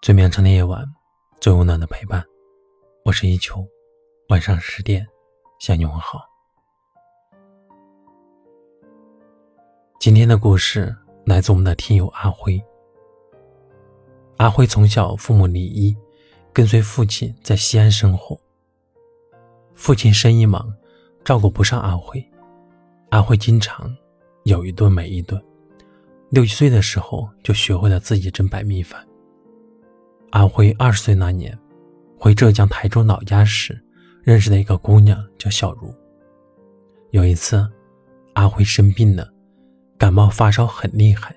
最绵长的夜晚，最温暖的陪伴。我是一秋，晚上十点向你问好。今天的故事来自我们的听友阿辉。阿辉从小父母离异，跟随父亲在西安生活。父亲生意忙，照顾不上阿辉，阿辉经常有一顿没一顿。六七岁的时候就学会了自己蒸白米饭。阿辉二十岁那年，回浙江台州老家时，认识了一个姑娘，叫小茹。有一次，阿辉生病了，感冒发烧很厉害，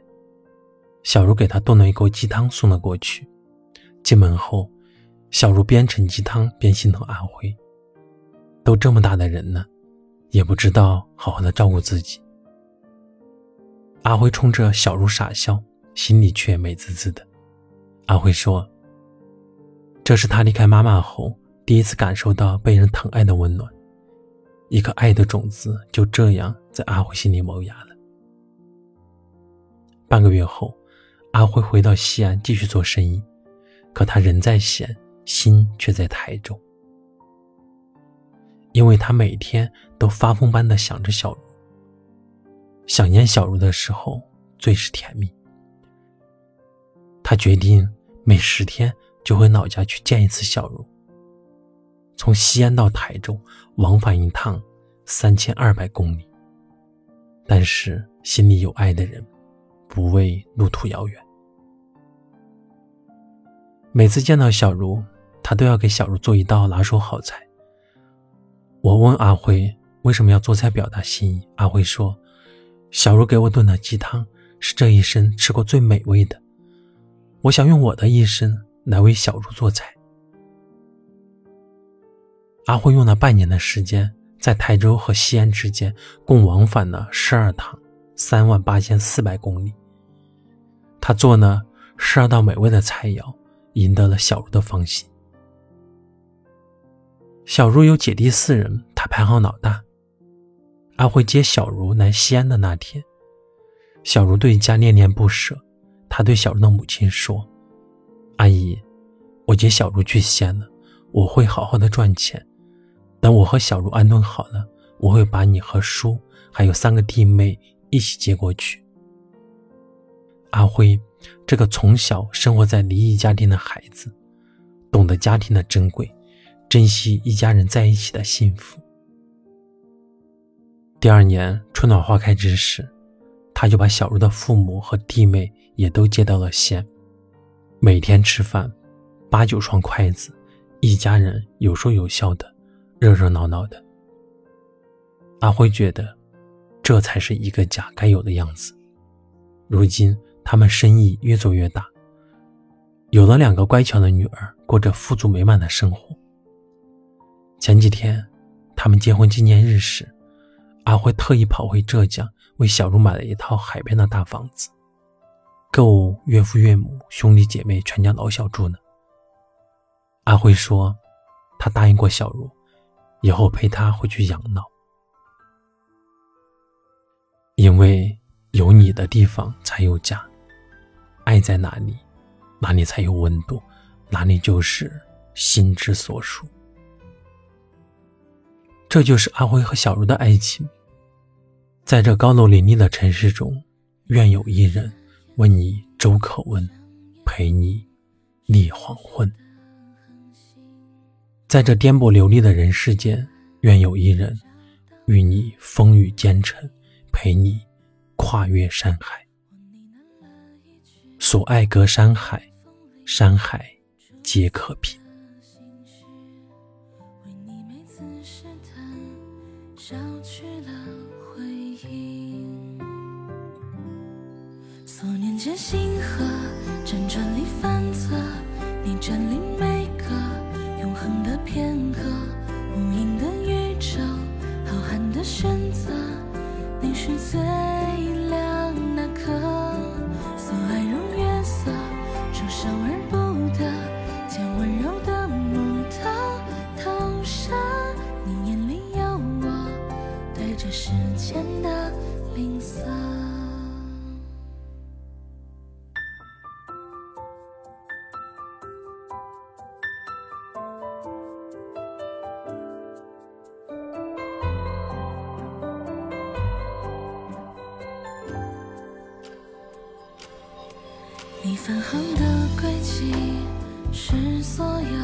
小茹给他炖了一锅鸡汤送了过去。进门后，小茹边盛鸡汤边心疼阿辉，都这么大的人了，也不知道好好的照顾自己。阿辉冲着小茹傻笑，心里却美滋滋的。阿辉说。这是他离开妈妈后第一次感受到被人疼爱的温暖，一颗爱的种子就这样在阿辉心里萌芽了。半个月后，阿辉回到西安继续做生意，可他人在西安，心却在台州，因为他每天都发疯般的想着小茹。想念小茹的时候最是甜蜜。他决定每十天。就回老家去见一次小茹。从西安到台州，往返一趟三千二百公里。但是心里有爱的人，不畏路途遥远。每次见到小茹，他都要给小茹做一道拿手好菜。我问阿辉为什么要做菜表达心意，阿辉说：“小茹给我炖的鸡汤是这一生吃过最美味的，我想用我的一生。”来为小茹做菜。阿辉用了半年的时间，在台州和西安之间共往返了十二趟，三万八千四百公里。他做了十二道美味的菜肴，赢得了小茹的芳心。小茹有姐弟四人，他排行老大。阿辉接小茹来西安的那天，小茹对家恋恋不舍。他对小茹的母亲说。阿姨，我接小茹去西安了，我会好好的赚钱。等我和小茹安顿好了，我会把你和叔还有三个弟妹一起接过去。阿辉，这个从小生活在离异家庭的孩子，懂得家庭的珍贵，珍惜一家人在一起的幸福。第二年春暖花开之时，他就把小茹的父母和弟妹也都接到了西安。每天吃饭，八九双筷子，一家人有说有笑的，热热闹闹的。阿辉觉得，这才是一个家该有的样子。如今他们生意越做越大，有了两个乖巧的女儿，过着富足美满的生活。前几天，他们结婚纪念日时，阿辉特意跑回浙江，为小茹买了一套海边的大房子。够岳父岳母、兄弟姐妹全家老小住呢。阿辉说，他答应过小茹，以后陪她回去养老，因为有你的地方才有家，爱在哪里，哪里才有温度，哪里就是心之所属。这就是阿辉和小茹的爱情。在这高楼林立的城市中，愿有一人。问你粥可温，陪你立黄昏。在这颠簸流离的人世间，愿有一人与你风雨兼程，陪你跨越山海。所爱隔山海，山海皆可平。间星河辗转里反侧，你占领每个永恒的片刻。无垠的宇宙，浩瀚的选择，你是最亮那颗。所爱如月色，灼烧而不你返航的轨迹是所有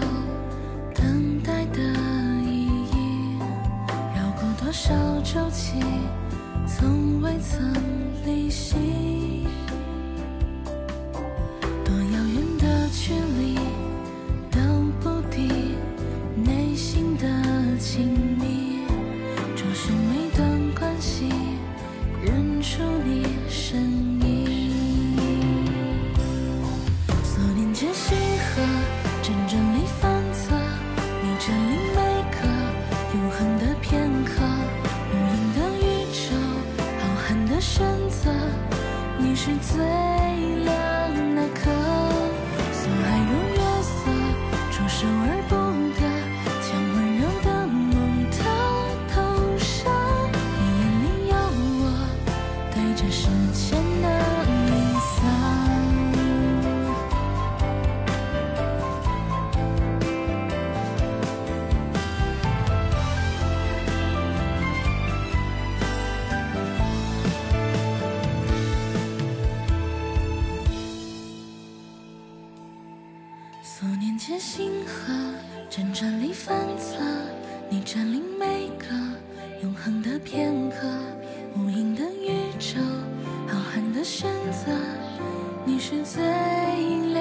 等待的意义，绕过多少周期，从未曾星河，辗转里反侧，你占领每个永恒的片刻，无垠的宇宙，浩瀚的选择，你是最亮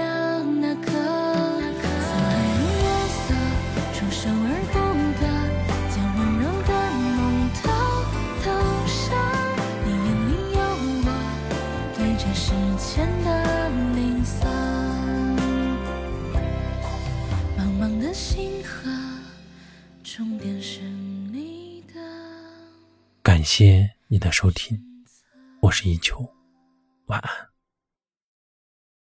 星河，终点是你的。感谢你的收听，我是一秋，晚安。